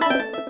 Bye.